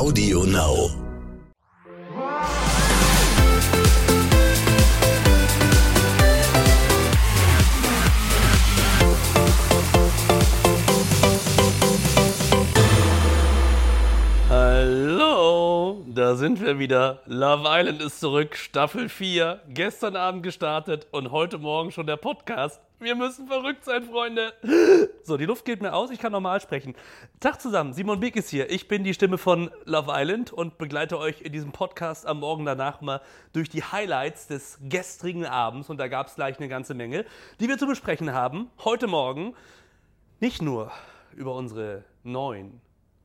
Audio Now. Da sind wir wieder. Love Island ist zurück, Staffel 4. Gestern Abend gestartet und heute Morgen schon der Podcast. Wir müssen verrückt sein, Freunde. So, die Luft geht mir aus, ich kann normal sprechen. Tag zusammen, Simon Beek ist hier. Ich bin die Stimme von Love Island und begleite euch in diesem Podcast am Morgen danach mal durch die Highlights des gestrigen Abends. Und da gab es gleich eine ganze Menge, die wir zu besprechen haben. Heute Morgen nicht nur über unsere neuen,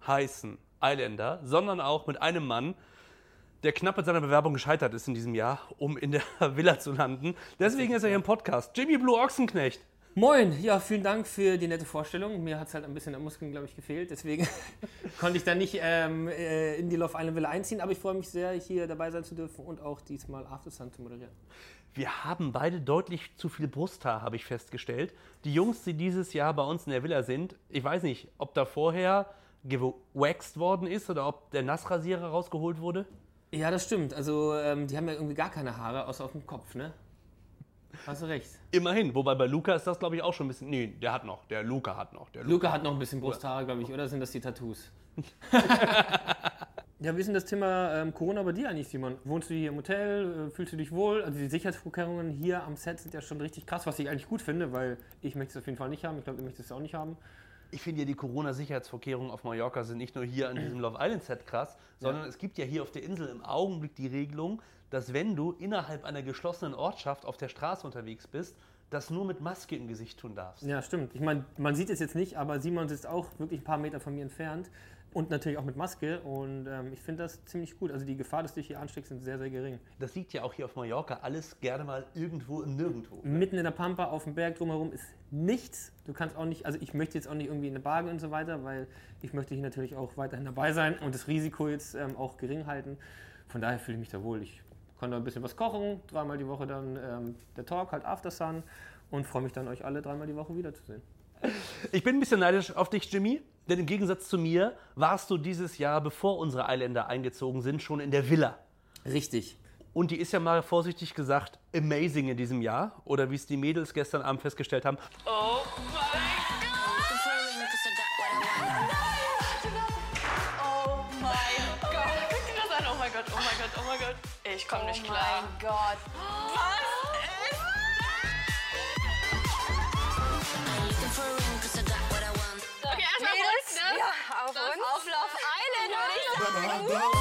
heißen Islander, sondern auch mit einem Mann, der knapp mit seiner Bewerbung gescheitert ist in diesem Jahr, um in der Villa zu landen. Deswegen ist er hier im Podcast. Jimmy Blue Ochsenknecht. Moin, ja, vielen Dank für die nette Vorstellung. Mir hat es halt ein bisschen an Muskeln, glaube ich, gefehlt. Deswegen konnte ich da nicht ähm, äh, in die Love Island Villa einziehen. Aber ich freue mich sehr, hier dabei sein zu dürfen und auch diesmal After Sun zu moderieren. Wir haben beide deutlich zu viel Brusthaar, habe ich festgestellt. Die Jungs, die dieses Jahr bei uns in der Villa sind, ich weiß nicht, ob da vorher gewaxt worden ist oder ob der Nassrasierer rausgeholt wurde. Ja, das stimmt. Also, ähm, die haben ja irgendwie gar keine Haare, außer auf dem Kopf, ne? Hast du recht. Immerhin, wobei bei Luca ist das, glaube ich, auch schon ein bisschen. Nee, der hat noch. Der Luca hat noch. Der Luca hat noch ein bisschen Brusthaare, glaube ich, oder sind das die Tattoos? ja, wie ist denn das Thema ähm, Corona bei dir eigentlich, Simon? Wohnst du hier im Hotel? Äh, Fühlst du dich wohl? Also die Sicherheitsvorkehrungen hier am Set sind ja schon richtig krass, was ich eigentlich gut finde, weil ich möchte es auf jeden Fall nicht haben. Ich glaube, ihr möchtet es auch nicht haben. Ich finde ja, die Corona-Sicherheitsvorkehrungen auf Mallorca sind nicht nur hier an diesem Love Island-Set krass, sondern Ja. es gibt ja hier auf der Insel im Augenblick die Regelung, dass wenn du innerhalb einer geschlossenen Ortschaft auf der Straße unterwegs bist, das nur mit Maske im Gesicht tun darfst. Ja, stimmt. Ich meine, man sieht es jetzt nicht, aber Simon sitzt auch wirklich ein paar Meter von mir entfernt und natürlich auch mit Maske und ähm, ich finde das ziemlich gut. Also die Gefahr, dass du dich hier ansteckst, sind sehr, sehr gering. Das liegt ja auch hier auf Mallorca alles gerne mal irgendwo im Nirgendwo. Mitten in der Pampa, auf dem Berg drumherum ist nichts. Du kannst auch nicht, also ich möchte jetzt auch nicht irgendwie in eine Bar gehen und so weiter, weil ich möchte hier natürlich auch weiterhin dabei sein und das Risiko jetzt ähm, auch gering halten. Von daher fühle ich mich da wohl. Ich kann da ein bisschen was kochen, dreimal die Woche dann ähm, der Talk, halt After Sun und freue mich dann, euch alle dreimal die Woche wiederzusehen. Ich bin ein bisschen neidisch auf dich, Jimmy, denn im Gegensatz zu mir warst du dieses Jahr, bevor unsere Eiländer eingezogen sind, schon in der Villa. Richtig. Und die ist ja mal vorsichtig gesagt amazing in diesem Jahr. Oder wie es die Mädels gestern Abend festgestellt haben. Oh mein Oh mein Gott. Guck dir das an. Oh mein Gott, oh mein Gott, oh mein Gott. Ich komme nicht klar. mein Gott. Was ja, auf uns. Auf Love Island, würde ich sagen.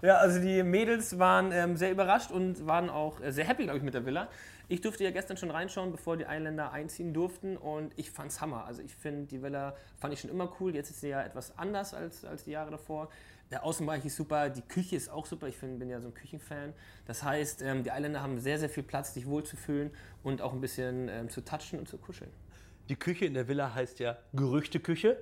Ja, also die Mädels waren ähm, sehr überrascht und waren auch äh, sehr happy, glaube ich, mit der Villa. Ich durfte ja gestern schon reinschauen, bevor die Einländer einziehen durften und ich fand's Hammer. Also ich finde, die Villa fand ich schon immer cool. Jetzt ist sie ja etwas anders als, als die Jahre davor. Der Außenbereich ist super, die Küche ist auch super. Ich find, bin ja so ein Küchenfan. Das heißt, ähm, die Eiländer haben sehr, sehr viel Platz, sich wohlzufühlen und auch ein bisschen ähm, zu touchen und zu kuscheln. Die Küche in der Villa heißt ja Gerüchteküche.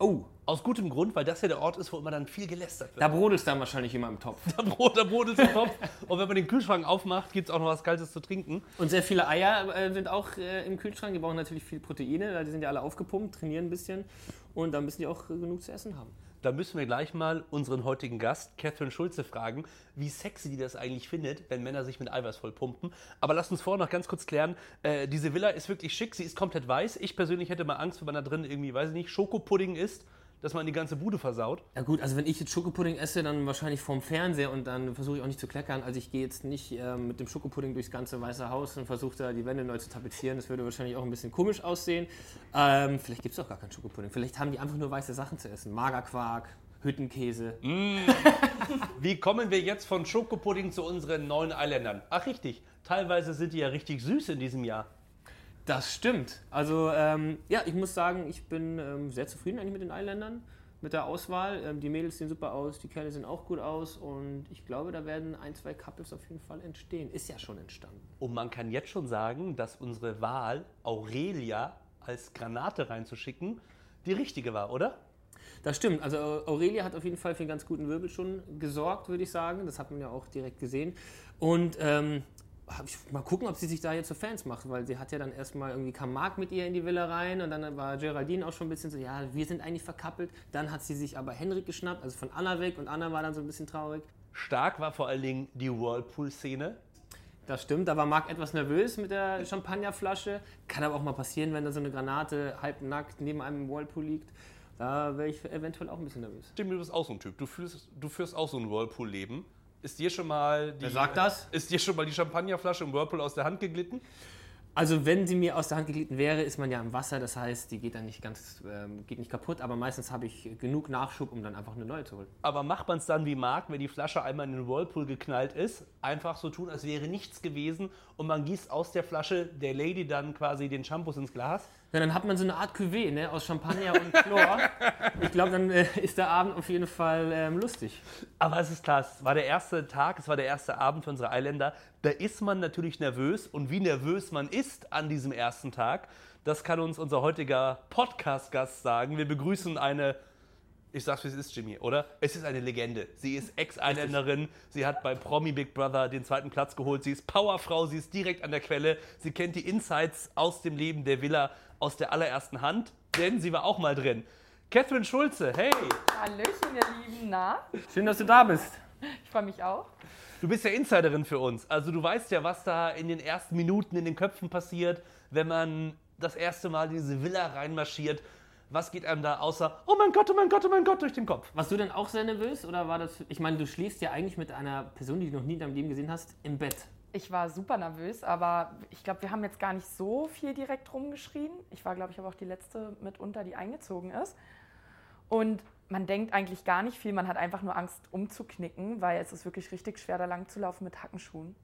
Oh, Aus gutem Grund, weil das ja der Ort ist, wo immer dann viel gelästert wird. da brodelt dann wahrscheinlich immer im Topf. Da Brot, da Brot ist im Topf. Und wenn man den Kühlschrank aufmacht, gibt es auch noch was Kaltes zu trinken. Und sehr viele Eier äh, sind auch äh, im Kühlschrank. Die brauchen natürlich viel Proteine, weil die sind ja alle aufgepumpt, trainieren ein bisschen. Und dann müssen die auch äh, genug zu essen haben. Da müssen wir gleich mal unseren heutigen Gast, Catherine Schulze, fragen, wie sexy die das eigentlich findet, wenn Männer sich mit Eiweiß vollpumpen. Aber lasst uns vorher noch ganz kurz klären, äh, diese Villa ist wirklich schick, sie ist komplett weiß. Ich persönlich hätte mal Angst, wenn man da drin irgendwie, weiß ich nicht, Schokopudding isst, dass man die ganze Bude versaut. Ja gut, also wenn ich jetzt Schokopudding esse, dann wahrscheinlich vorm Fernseher und dann versuche ich auch nicht zu kleckern. Also ich gehe jetzt nicht ähm, mit dem Schokopudding durchs ganze Weiße Haus und versuche da die Wände neu zu tapezieren. Das würde wahrscheinlich auch ein bisschen komisch aussehen. Ähm, vielleicht gibt es auch gar keinen Schokopudding. Vielleicht haben die einfach nur weiße Sachen zu essen. Magerquark, Hüttenkäse. Wie kommen wir jetzt von Schokopudding zu unseren neuen Eiländern? Ach richtig, teilweise sind die ja richtig süß in diesem Jahr. Das stimmt. Also ähm, ja, ich muss sagen, ich bin ähm, sehr zufrieden eigentlich mit den Eiländern, mit der Auswahl. Ähm, die Mädels sehen super aus, die Kerle sehen auch gut aus und ich glaube, da werden ein, zwei Couples auf jeden Fall entstehen. Ist ja schon entstanden. Und man kann jetzt schon sagen, dass unsere Wahl, Aurelia als Granate reinzuschicken, die richtige war, oder? Das stimmt. Also Aurelia hat auf jeden Fall für einen ganz guten Wirbel schon gesorgt, würde ich sagen. Das hat man ja auch direkt gesehen. Und ähm, ich, mal gucken, ob sie sich da jetzt zu Fans macht, weil sie hat ja dann erstmal irgendwie kam Marc mit ihr in die Villa rein und dann war Geraldine auch schon ein bisschen so, ja, wir sind eigentlich verkappelt. Dann hat sie sich aber Henrik geschnappt, also von Anna weg und Anna war dann so ein bisschen traurig. Stark war vor allen Dingen die Whirlpool-Szene. Das stimmt, da war Marc etwas nervös mit der Champagnerflasche. Kann aber auch mal passieren, wenn da so eine Granate halbnackt neben einem Whirlpool liegt. Da wäre ich eventuell auch ein bisschen nervös. Jimmy, du bist auch so ein Typ. Du führst, du führst auch so ein Whirlpool-Leben. Ist dir schon mal die, Wer sagt das? Ist dir schon mal die Champagnerflasche im Whirlpool aus der Hand geglitten? Also wenn sie mir aus der Hand geglitten wäre, ist man ja im Wasser, das heißt, die geht dann nicht ganz, ähm, geht nicht kaputt, aber meistens habe ich genug Nachschub, um dann einfach eine neue zu holen. Aber macht man es dann wie Marc, wenn die Flasche einmal in den Whirlpool geknallt ist, einfach so tun, als wäre nichts gewesen und man gießt aus der Flasche der Lady dann quasi den Shampoos ins Glas? Ja, dann hat man so eine Art Cuvée ne, aus Champagner und Chlor. ich glaube, dann äh, ist der Abend auf jeden Fall ähm, lustig. Aber es ist klar, es war der erste Tag, es war der erste Abend für unsere Eiländer. Da ist man natürlich nervös und wie nervös man ist an diesem ersten Tag, das kann uns unser heutiger Podcast-Gast sagen. Wir begrüßen eine, ich sag's wie es ist, Jimmy, oder? Es ist eine Legende. Sie ist Ex-Eiländerin, sie hat bei Promi Big Brother den zweiten Platz geholt, sie ist Powerfrau, sie ist direkt an der Quelle, sie kennt die Insights aus dem Leben der Villa aus der allerersten Hand, denn sie war auch mal drin. Catherine Schulze, hey! Hallöchen, ihr Lieben. Na, Schön, dass du da bist. ich freue mich auch. Du bist ja Insiderin für uns. Also du weißt ja, was da in den ersten Minuten in den Köpfen passiert, wenn man das erste Mal in diese Villa reinmarschiert. Was geht einem da außer, oh mein Gott, oh mein Gott, oh mein Gott, durch den Kopf? Warst du denn auch sehr nervös oder war das, ich meine, du schläfst ja eigentlich mit einer Person, die du noch nie in deinem Leben gesehen hast, im Bett. Ich war super nervös, aber ich glaube, wir haben jetzt gar nicht so viel direkt rumgeschrien. Ich war, glaube ich, aber auch die letzte mitunter, die eingezogen ist. Und man denkt eigentlich gar nicht viel, man hat einfach nur Angst umzuknicken, weil es ist wirklich richtig schwer, da lang zu laufen mit Hackenschuhen.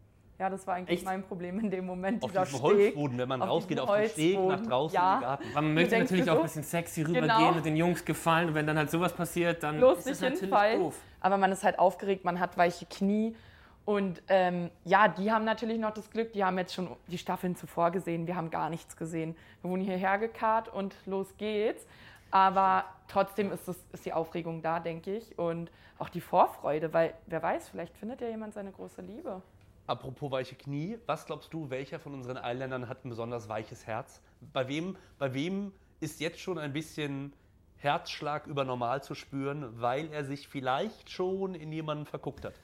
Ja, das war eigentlich Echt? mein Problem in dem Moment. Auf diesem. Holzboden, wenn man Auf rausgeht, auf den Steg, nach draußen Ja. den Garten. Aber man möchte natürlich auch ein bisschen sexy rübergehen Genau. und den Jungs gefallen und wenn dann halt sowas passiert, dann bloß ist nicht das natürlich hinfallen. doof. Aber man ist halt aufgeregt, man hat weiche Knie. Und ähm, ja, die haben natürlich noch das Glück, die haben jetzt schon die Staffeln zuvor gesehen. Wir haben gar nichts gesehen. Wir wurden hierher gekarrt und los geht's. Aber trotzdem ist, es, ist die Aufregung da, denke ich. Und auch die Vorfreude, weil wer weiß, vielleicht findet ja jemand seine große Liebe. Apropos weiche Knie, was glaubst du, welcher von unseren Eiländern hat ein besonders weiches Herz? Bei wem, bei wem ist jetzt schon ein bisschen Herzschlag über normal zu spüren, weil er sich vielleicht schon in jemanden verguckt hat?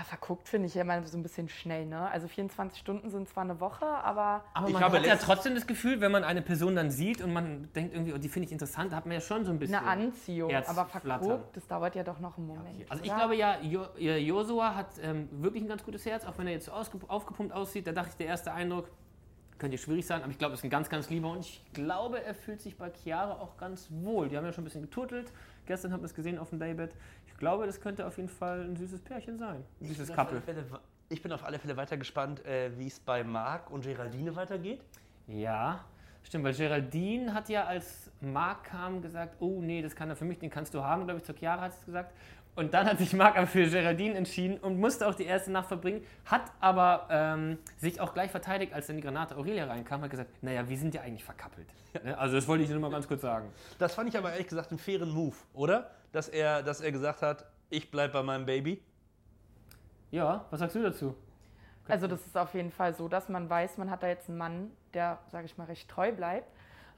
Ah, verguckt finde ich ja immer so ein bisschen schnell, ne? Also 24 Stunden sind zwar eine Woche, aber Aber Ich man habe hat ja trotzdem das Gefühl, wenn man eine Person dann sieht und man denkt irgendwie, oh, die finde ich interessant, hat man ja schon so ein bisschen. eine Anziehung. Aber verguckt, das dauert ja doch noch einen Moment. Also ich oder? glaube ja, Jo- Josua hat ähm, wirklich ein ganz gutes Herz, auch wenn er jetzt so aufgepumpt aussieht. Da dachte ich, der erste Eindruck könnte schwierig sein, aber ich glaube, er ist ein ganz, ganz lieber und ich glaube, er fühlt sich bei Chiara auch ganz wohl. Die haben ja schon ein bisschen geturtelt. Gestern haben wir es gesehen auf dem Daybed. Ich glaube, das könnte auf jeden Fall ein süßes Pärchen sein. Ein süßes Ich bin auf Couple. alle Fälle- Ich bin auf alle Fälle weiter gespannt, äh, wie es bei Marc und Geraldine weitergeht. Ja, stimmt, weil Geraldine hat ja, als Marc kam, gesagt, oh nee, das kann er für mich, den kannst du haben, glaube ich, zur Chiara hat es gesagt. Und dann hat sich Marc aber für Geraldine entschieden und musste auch die erste Nacht verbringen, hat aber ähm, sich auch gleich verteidigt, als dann die Granate Aurelia reinkam, hat gesagt, naja, wir sind ja eigentlich verkappelt. Ne? Also das wollte ich nur mal ganz kurz sagen. Das fand ich aber ehrlich gesagt einen fairen Move, oder? Dass er, dass er gesagt hat, ich bleib bei meinem Baby. Ja, was sagst du dazu? Also das ist auf jeden Fall so, dass man weiß, man hat da jetzt einen Mann, der, sage ich mal, recht treu bleibt.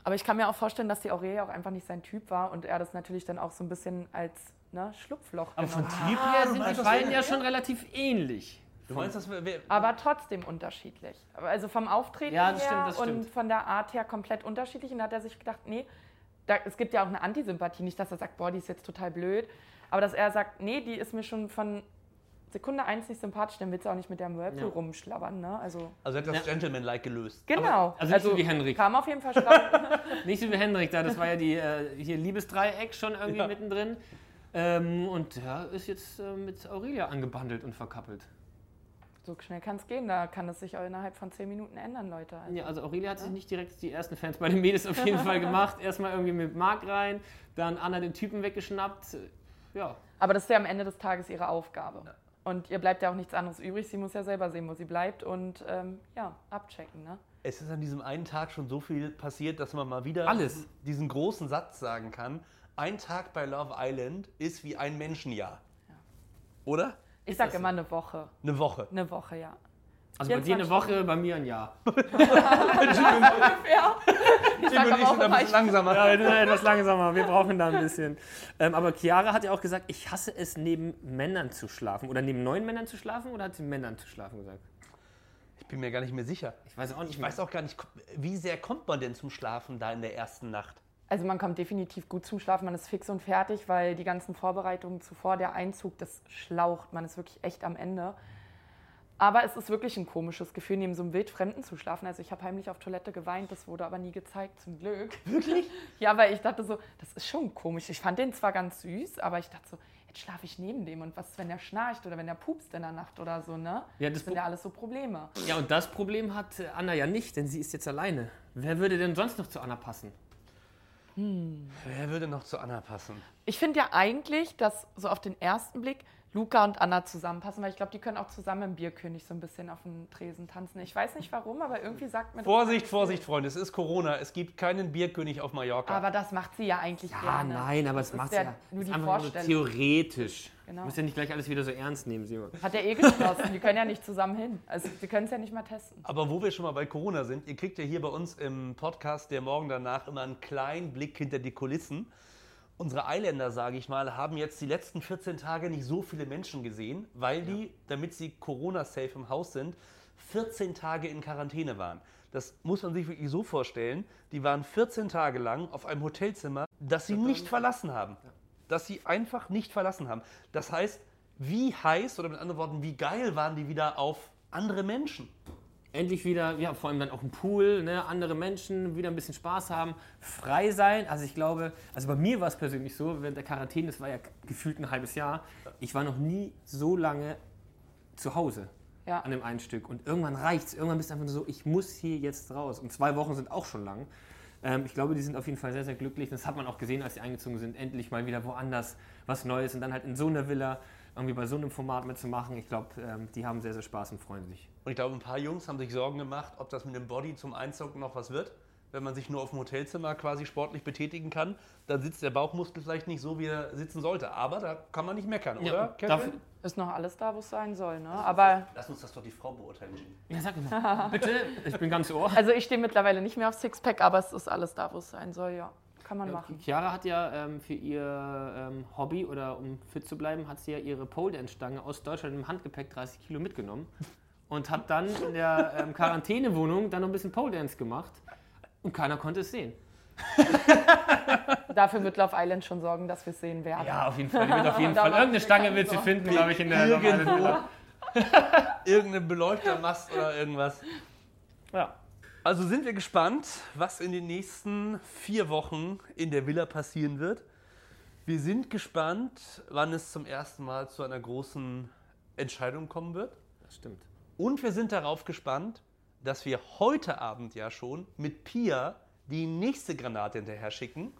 Aber ich kann mir auch vorstellen, dass die Aurelia auch einfach nicht sein Typ war und er das natürlich dann auch so ein bisschen als ne, Schlupfloch Aber von. Typ her sind die beiden ja schon relativ ähnlich. Du meinst, das wäre. Aber trotzdem unterschiedlich. Also vom Auftreten Ja, das her stimmt, das und stimmt. von der Art her komplett unterschiedlich. Und da hat er sich gedacht, nee, da, es gibt ja auch eine Antisympathie. Nicht, dass er sagt, boah, die ist jetzt total blöd. Aber dass er sagt, nee, die ist mir schon von Sekunde eins nicht sympathisch, dann willst du auch nicht mit der Whirlpool Ja. rumschlabbern. Ne? Also Also er hat das Ja. Gentleman-like gelöst. genau. also nicht so wie Henrik. Kam auf jeden Fall schlau. Nicht so wie Henrik da, das war ja die äh, hier Liebesdreieck schon irgendwie Ja. mittendrin. Ähm, und ja, ist jetzt äh, mit Aurelia angebandelt und verkappelt. So schnell kann es gehen. Da kann es sich auch innerhalb von zehn Minuten ändern, Leute. Also, Ja, also Aurelia hat sich nicht direkt die ersten Fans bei den Mädels auf jeden Fall gemacht. Erstmal irgendwie mit Marc rein, dann Anna den Typen weggeschnappt. Ja, Aber das ist ja am Ende des Tages ihre Aufgabe. Und ihr bleibt ja auch nichts anderes übrig. Sie muss ja selber sehen, wo sie bleibt und ähm, ja, abchecken. Ne? Es ist an diesem einen Tag schon so viel passiert, dass man mal wieder Alles. diesen großen Satz sagen kann. Ein Tag bei Love Island ist wie ein Menschenjahr. Oder? Ich Ist sag das so? immer eine Woche. Eine Woche. Eine Woche, ja. Also bei dir eine 24 Woche, bei mir ein Jahr. ungefähr. Ich sag aber auch immer, ich, langsamer. Ja, das ist etwas langsamer. Wir brauchen da ein bisschen. Ähm, aber Chiara hat ja auch gesagt, ich hasse es, neben Männern zu schlafen. Oder neben neuen Männern zu schlafen? Oder hat sie Männern zu schlafen gesagt? Ich bin mir gar nicht mehr sicher. Ich weiß auch nicht. Ich weiß auch gar nicht, wie sehr kommt man denn zum Schlafen da in der ersten Nacht? Also man kommt definitiv gut zum Schlafen, man ist fix und fertig, weil die ganzen Vorbereitungen zuvor, der Einzug, das schlaucht, man ist wirklich echt am Ende. Aber es ist wirklich ein komisches Gefühl, neben so einem Wildfremden zu schlafen. Also ich habe heimlich auf Toilette geweint, das wurde aber nie gezeigt, zum Glück. Wirklich? Ja, weil ich dachte so, das ist schon komisch. Ich fand den zwar ganz süß, aber ich dachte so, jetzt schlafe ich neben dem und was wenn der schnarcht oder wenn der pupst in der Nacht oder so, ne? Ja, das das sind ja alles so Probleme. Ja, und das Problem hat äh, Anna ja nicht, denn sie ist jetzt alleine. Wer würde denn sonst noch zu Anna passen? Wer würde noch zu Anna passen? Ich finde ja eigentlich, dass so auf den ersten Blick Luca und Anna zusammenpassen, weil ich glaube, die können auch zusammen im Bierkönig so ein bisschen auf dem Tresen tanzen. Ich weiß nicht warum, aber irgendwie sagt mir das. Vorsicht, Vorsicht, Freunde, es ist Corona. Es gibt keinen Bierkönig auf Mallorca. Aber das macht sie ja eigentlich Ah, gerne. nein, aber Das macht ja ja nur die Vorstellung. theoretisch. Genau. Du musst ja nicht gleich alles wieder so ernst nehmen, Simon. Hat er eh geschlossen. Die können ja nicht zusammen hin. Also sie können es ja nicht mal testen. Aber wo wir schon mal bei Corona sind, ihr kriegt ja hier bei uns im Podcast der Morgen danach immer einen kleinen Blick hinter die Kulissen. Unsere Eiländer, sage ich mal, haben jetzt die letzten 14 Tage nicht so viele Menschen gesehen, weil die, damit sie Corona-safe im Haus sind, 14 Tage in Quarantäne waren. Das muss man sich wirklich so vorstellen. Die waren 14 Tage lang auf einem Hotelzimmer, das sie nicht verlassen haben. Das sie einfach nicht verlassen haben. Das heißt, wie heiß oder mit anderen Worten, wie geil waren die wieder auf andere Menschen? Endlich wieder, ja, vor allem dann auch ein Pool, ne, andere Menschen, wieder ein bisschen Spaß haben, frei sein. Also ich glaube, also bei mir war es persönlich so, während der Quarantäne, das war ja gefühlt ein halbes Jahr, ich war noch nie so lange zu Hause Ja. an dem einen Stück. Und irgendwann reicht's. Irgendwann bist du einfach nur so, ich muss hier jetzt raus. Und zwei Wochen sind auch schon lang. Ähm, ich glaube, die sind auf jeden Fall sehr, sehr glücklich. Das hat man auch gesehen, als sie eingezogen sind. Endlich mal wieder woanders was Neues und dann halt in so einer Villa irgendwie bei so einem Format mitzumachen. Ich glaube, ähm, die haben sehr, sehr Spaß und freuen sich. Und ich glaube, ein paar Jungs haben sich Sorgen gemacht, ob das mit dem Body zum Einzug noch was wird. Wenn man sich nur auf dem Hotelzimmer quasi sportlich betätigen kann, dann sitzt der Bauchmuskel vielleicht nicht so, wie er sitzen sollte. Aber da kann man nicht meckern, oder? Kevin? dafür- Ist noch alles da, wo es sein soll, ne? Aber Lass uns das doch die Frau beurteilen. Ja, sag mal. Bitte, ich bin ganz ohr. also ich stehe mittlerweile nicht mehr auf Sixpack, aber es ist alles da, wo es sein soll, ja. Kann man machen. Chiara hat ja ähm, für ihr ähm, Hobby oder um fit zu bleiben, hat sie ja ihre Pole Dance Stange aus Deutschland im Handgepäck 30 Kilo mitgenommen und hat dann in der ähm, Quarantänewohnung dann noch ein bisschen Pole Dance gemacht und keiner konnte es sehen. Dafür wird Love Island schon sorgen, dass wir es sehen werden. Ja, auf jeden Fall. Die wird auf jeden Fall irgendeine Stange wird sie finden, glaube ich, in der Villa. Irgendeine Beleuchtermast oder irgendwas. Ja. Also sind wir gespannt, was in den nächsten vier Wochen in der Villa passieren wird. Wir sind gespannt, wann es zum ersten Mal zu einer großen Entscheidung kommen wird. Das stimmt. Und wir sind darauf gespannt, dass wir heute Abend ja schon mit Pia die nächste Granate hinterher schicken.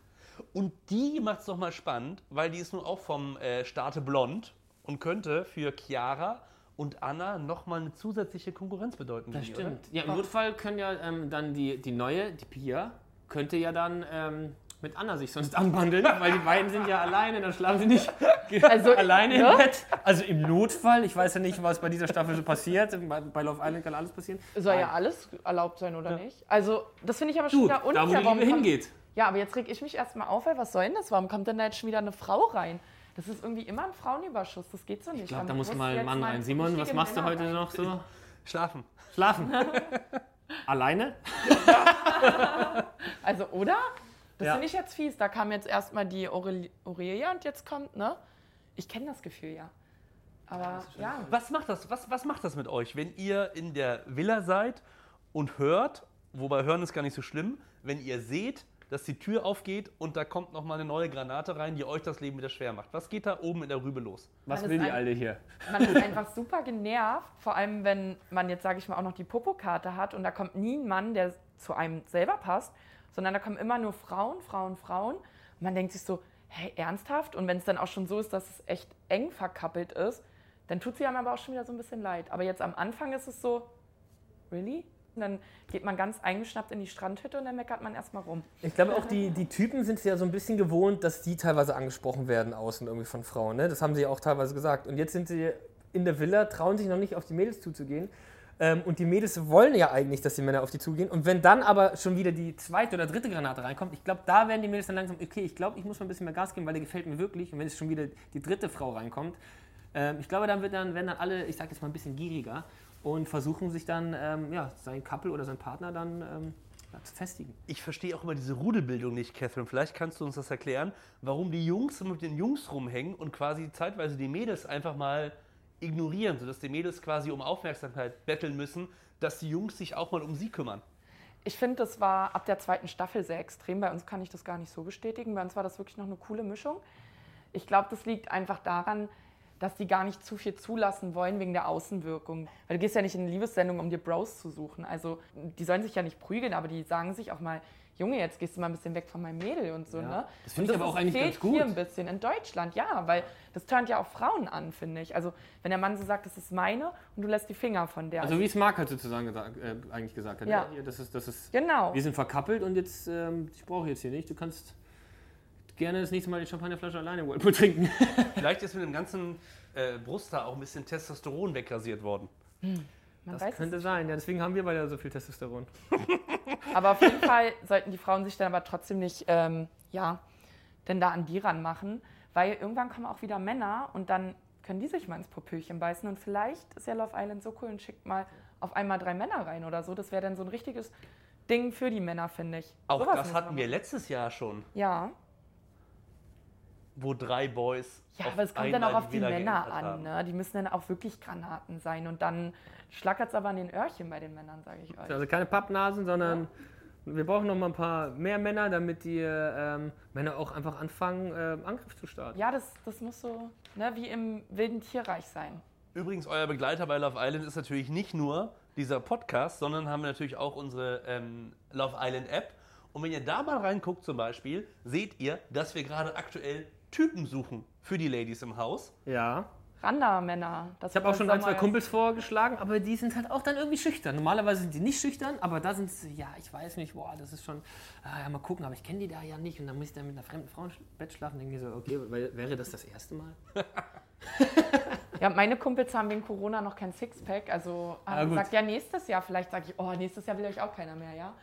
Und die macht es nochmal spannend, weil die ist nun auch vom äh, Starte blond und könnte für Chiara und Anna nochmal eine zusätzliche Konkurrenz bedeuten. Das stimmt. Ja, im Notfall können ja ähm, dann die, die neue, die Pia, könnte ja dann ähm, mit Anna sich sonst anbandeln, weil die beiden sind ja alleine, dann schlafen sie nicht Also, alleine ne? im Bett. Also im Notfall, ich weiß ja nicht, was bei dieser Staffel so passiert. Bei, bei Love Island kann alles passieren. Soll ja alles erlaubt sein, oder nicht? Also, das finde ich aber schon wieder da wo unfair. die Warum Liebe hingeht. Ja, aber jetzt reg ich mich erstmal auf, weil was soll denn das? Warum kommt denn da jetzt schon wieder eine Frau rein? Das ist irgendwie immer ein Frauenüberschuss. Das geht so nicht. Ich glaube, da muss mal ein Mann rein. Simon, was machst du heute rein. noch so? Schlafen. Schlafen. Alleine? Also, oder? Das Ja. finde ich jetzt fies. Da kam jetzt erstmal die Aurel- Aurelia und jetzt kommt, ne? Ich kenne das Gefühl ja. Aber ja, Was macht das? Was, was macht das mit euch, wenn ihr in der Villa seid und hört, wobei hören ist gar nicht so schlimm, wenn ihr seht, dass die Tür aufgeht und da kommt noch mal eine neue Granate rein, die euch das Leben wieder schwer macht. Was geht da oben in der Rübe los? Was Man will die Alte hier? man ist einfach super genervt. Vor allem, wenn man jetzt, sage ich mal, auch noch die Popokarte hat und da kommt nie ein Mann, der zu einem selber passt, sondern da kommen immer nur Frauen, Frauen, Frauen. Und man denkt sich so, hey, ernsthaft? Und wenn es dann auch schon so ist, dass es echt eng verkappelt ist, dann tut sie einem aber auch schon wieder so ein bisschen leid. Aber jetzt am Anfang ist es so, really? Dann geht man ganz eingeschnappt in die Strandhütte und dann meckert man erstmal rum. Ich glaube auch, die, die Typen sind ja so ein bisschen gewohnt, dass die teilweise angesprochen werden außen irgendwie von Frauen. Ne? Das haben sie ja auch teilweise gesagt. Und jetzt sind sie in der Villa, trauen sich noch nicht auf die Mädels zuzugehen. Ähm, und die Mädels wollen ja eigentlich, dass die Männer auf die zugehen. Und wenn dann aber schon wieder die zweite oder dritte Granate reinkommt, ich glaube, da werden die Mädels dann langsam, okay, ich glaube, ich muss mal ein bisschen mehr Gas geben, weil der gefällt mir wirklich. Und wenn es schon wieder die dritte Frau reinkommt, ähm, ich glaube, dann, wird dann werden dann alle, ich sage jetzt mal ein bisschen gieriger und versuchen sich dann, ähm, ja, sein Couple oder sein Partner dann ähm, ja, zu festigen. Ich verstehe auch immer diese Rudelbildung nicht, Catherine. Vielleicht kannst du uns das erklären, warum die Jungs immer mit den Jungs rumhängen und quasi zeitweise die Mädels einfach mal ignorieren, sodass die Mädels quasi um Aufmerksamkeit betteln müssen, dass die Jungs sich auch mal um sie kümmern. Ich finde, das war ab der zweiten Staffel sehr extrem. Bei uns kann ich das gar nicht so bestätigen. Bei uns war das wirklich noch eine coole Mischung. Ich glaube, das liegt einfach daran, dass die gar nicht zu viel zulassen wollen wegen der Außenwirkung. Weil du gehst ja nicht in eine Liebessendung, um dir Bros zu suchen. Also die sollen sich ja nicht prügeln, aber die sagen sich auch mal, Junge, jetzt gehst du mal ein bisschen weg von meinem Mädel und so. Ne? das finde ich aber auch eigentlich fehlt ganz gut. hier ein bisschen in Deutschland, ja, weil das turnt ja auch Frauen an, finde ich. Also wenn der Mann so sagt, das ist meine und du lässt die Finger von der. Also wie es Marc halt sozusagen gesagt, äh, eigentlich gesagt hat. Ja. Hier, das ist, das ist, genau. wir sind verkappelt und jetzt, ähm, ich brauche jetzt hier nicht. Du kannst gerne das nächste Mal die Champagnerflasche alleine Whirlpool trinken. Vielleicht ist mit dem ganzen äh, Brust da auch ein bisschen Testosteron wegrasiert worden. Man Das weiß es könnte sein. Ja, deswegen haben wir beide so viel Testosteron. Aber auf jeden Fall sollten die Frauen sich dann aber trotzdem nicht, ähm, ja, denn da an die ranmachen, weil irgendwann kommen auch wieder Männer und dann können die sich mal ins Popöchen beißen und vielleicht ist ja Love Island so cool und schickt mal auf einmal drei Männer rein oder so. Das wäre dann so ein richtiges Ding für die Männer, finde ich. Auch Sowas das hatten wir letztes Jahr schon, Ja, wo drei Boys. ja auf aber es kommt dann auch auf die Männer an. Ne? Die müssen dann auch wirklich Granaten sein und dann schlackert es aber an den Öhrchen bei den Männern, sage ich euch. Also keine Pappnasen, sondern wir brauchen noch mal ein paar mehr Männer, damit die ähm, Männer auch einfach anfangen, ähm, Angriff zu starten. Ja, das, das muss so ne, wie im wilden Tierreich sein. Übrigens, euer Begleiter bei Love Island ist natürlich nicht nur dieser Podcast, sondern haben wir natürlich auch unsere ähm, Love Island App. Und wenn ihr da mal reinguckt zum Beispiel, seht ihr, dass wir gerade aktuell Typen suchen für die Ladies im Haus. Ja. Randa-Männer. das Ich habe auch schon ein, zwei Kumpels vorgeschlagen, aber die sind halt auch dann irgendwie schüchtern. Normalerweise sind die nicht schüchtern, aber da sind sie, ja, ich weiß nicht, boah, das ist schon, ah, ja, mal gucken, aber ich kenne die da ja nicht und dann muss ich dann mit einer fremden Frau im Bett schlafen. Denke ich so, okay, wär- wäre das das erste Mal? Ja, meine Kumpels haben wegen Corona noch kein Sixpack. Also Ah, haben gut. gesagt, ja, nächstes Jahr. Vielleicht sage ich, oh, nächstes Jahr will euch auch keiner mehr, ja?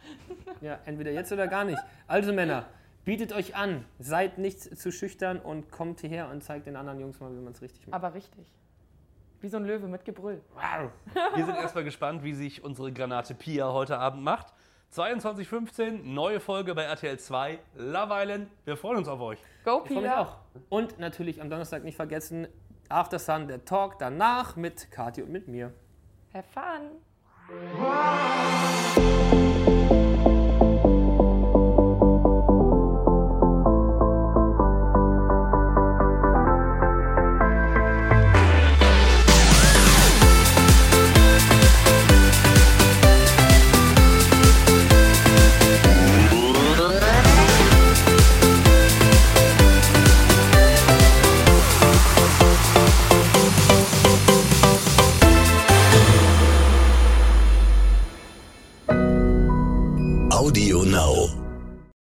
Ja, entweder jetzt oder gar nicht. Also Männer, bietet euch an, seid nicht zu schüchtern und kommt hierher und zeigt den anderen Jungs mal, wie man es richtig macht. Aber richtig. Wie so ein Löwe mit Gebrüll. Wir sind erstmal gespannt, wie sich unsere Granate Pia heute Abend macht. 22.15, neue Folge bei RTL 2, Love Island. Wir freuen uns auf euch. Go, Ich freue mich Pia. auch. Und natürlich am Donnerstag nicht vergessen, After Sun, der Talk danach mit Kathi und mit mir. Have fun.